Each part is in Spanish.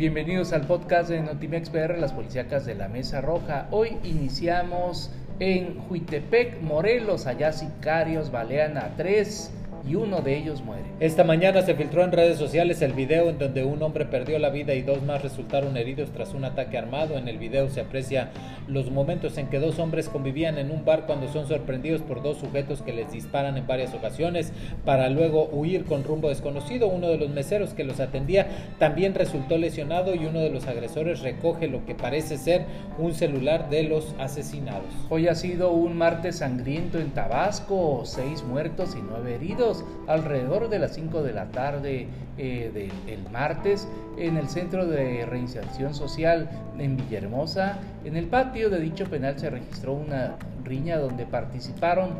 Bienvenidos al podcast de Notimex PR, las policíacas de la Mesa Roja. Hoy iniciamos en Huitepec, Morelos. Allá sicarios balean a tres y uno de ellos muere. Esta mañana se filtró en redes sociales el video en donde un hombre perdió la vida y dos más resultaron heridos tras un ataque armado. En el video se aprecia los momentos en que dos hombres convivían en un bar cuando son sorprendidos por dos sujetos que les disparan en varias ocasiones para luego huir con rumbo desconocido. Uno de los meseros que los atendía también resultó lesionado y uno de los agresores recoge lo que parece ser un celular de los asesinados. Hoy ha sido un martes sangriento en Tabasco, seis muertos y nueve heridos alrededor de las 5 de la tarde eh, del martes en el Centro de Reinserción Social en Villahermosa. En el patio de dicho penal se registró una riña donde participaron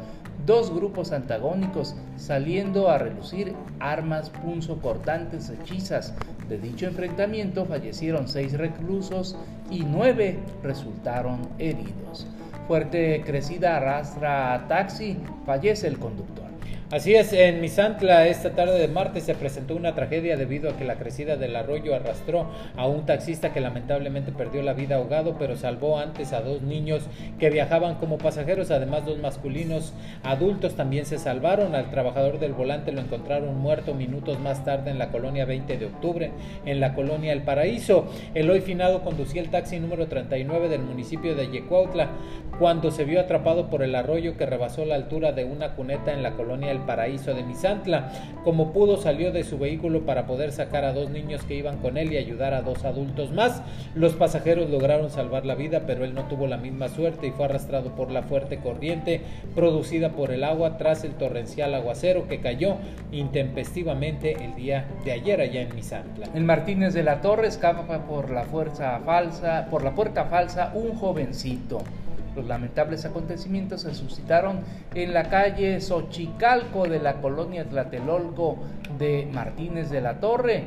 dos grupos antagónicos saliendo a relucir armas punzocortantes hechizas. De dicho enfrentamiento fallecieron seis reclusos y nueve resultaron heridos. Fuerte crecida arrastra a taxi, fallece el conductor. Así es, en Misantla esta tarde de martes se presentó una tragedia debido a que la crecida del arroyo arrastró a un taxista que lamentablemente perdió la vida ahogado, pero salvó antes a dos niños que viajaban como pasajeros, además dos masculinos adultos también se salvaron. Al trabajador del volante lo encontraron muerto minutos más tarde en la colonia 20 de octubre, en la colonia El Paraíso. El hoy finado conducía el taxi número 39 del municipio de Yecuautla cuando se vio atrapado por el arroyo que rebasó la altura de una cuneta en la colonia El Paraíso de Misantla. Como pudo salió de su vehículo para poder sacar a dos niños que iban con él y ayudar a dos adultos más. Los pasajeros lograron salvar la vida, pero él no tuvo la misma suerte y fue arrastrado por la fuerte corriente producida por el agua tras el torrencial aguacero que cayó intempestivamente el día de ayer allá en Misantla. En Martínez de la Torre escapa por la fuerza falsa, por la puerta falsa un jovencito. Los lamentables acontecimientos se suscitaron en la calle Xochicalco de la colonia Tlatelolco de Martínez de la Torre.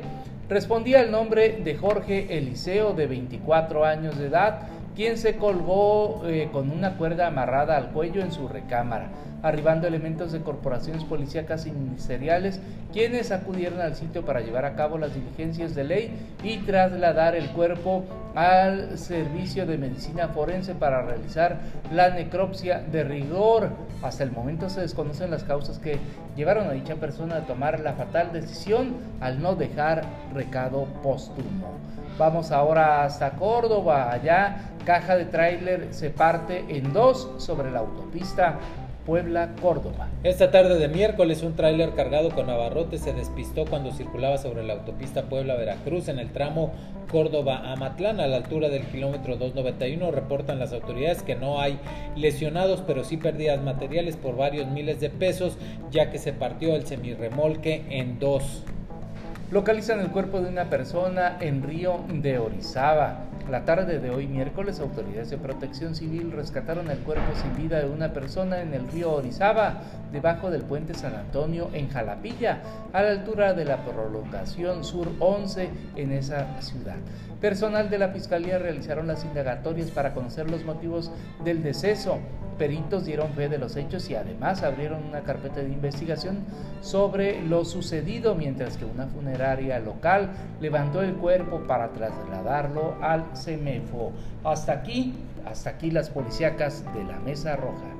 Respondía el nombre de Jorge Eliseo, de 24 años de edad, quien se colgó eh, con una cuerda amarrada al cuello en su recámara arribando elementos de corporaciones policíacas y ministeriales, quienes acudieron al sitio para llevar a cabo las diligencias de ley y trasladar el cuerpo al servicio de medicina forense para realizar la necropsia de rigor. Hasta el momento se desconocen las causas que llevaron a dicha persona a tomar la fatal decisión al no dejar recado póstumo. Vamos ahora hasta Córdoba, allá caja de tráiler se parte en dos sobre la autopista Puebla-Córdoba. Esta tarde de miércoles un tráiler cargado con abarrotes se despistó cuando circulaba sobre la autopista Puebla-Veracruz en el tramo Córdoba-Amatlán a la altura del kilómetro 291. Reportan las autoridades que no hay lesionados pero sí pérdidas materiales por varios miles de pesos ya que se partió el semirremolque en dos. Localizan el cuerpo de una persona en Río de Orizaba. La tarde de hoy miércoles, autoridades de protección civil rescataron el cuerpo sin vida de una persona en el río Orizaba, debajo del puente San Antonio en Jalapilla, a la altura de la prolongación sur 11 en esa ciudad. Personal de la Fiscalía realizaron las indagatorias para conocer los motivos del deceso. Peritos dieron fe de los hechos y además abrieron una carpeta de investigación sobre lo sucedido, mientras que una funeraria local levantó el cuerpo para trasladarlo al CEMEFO. Hasta aquí, hasta aquí las policíacas de la Mesa Roja.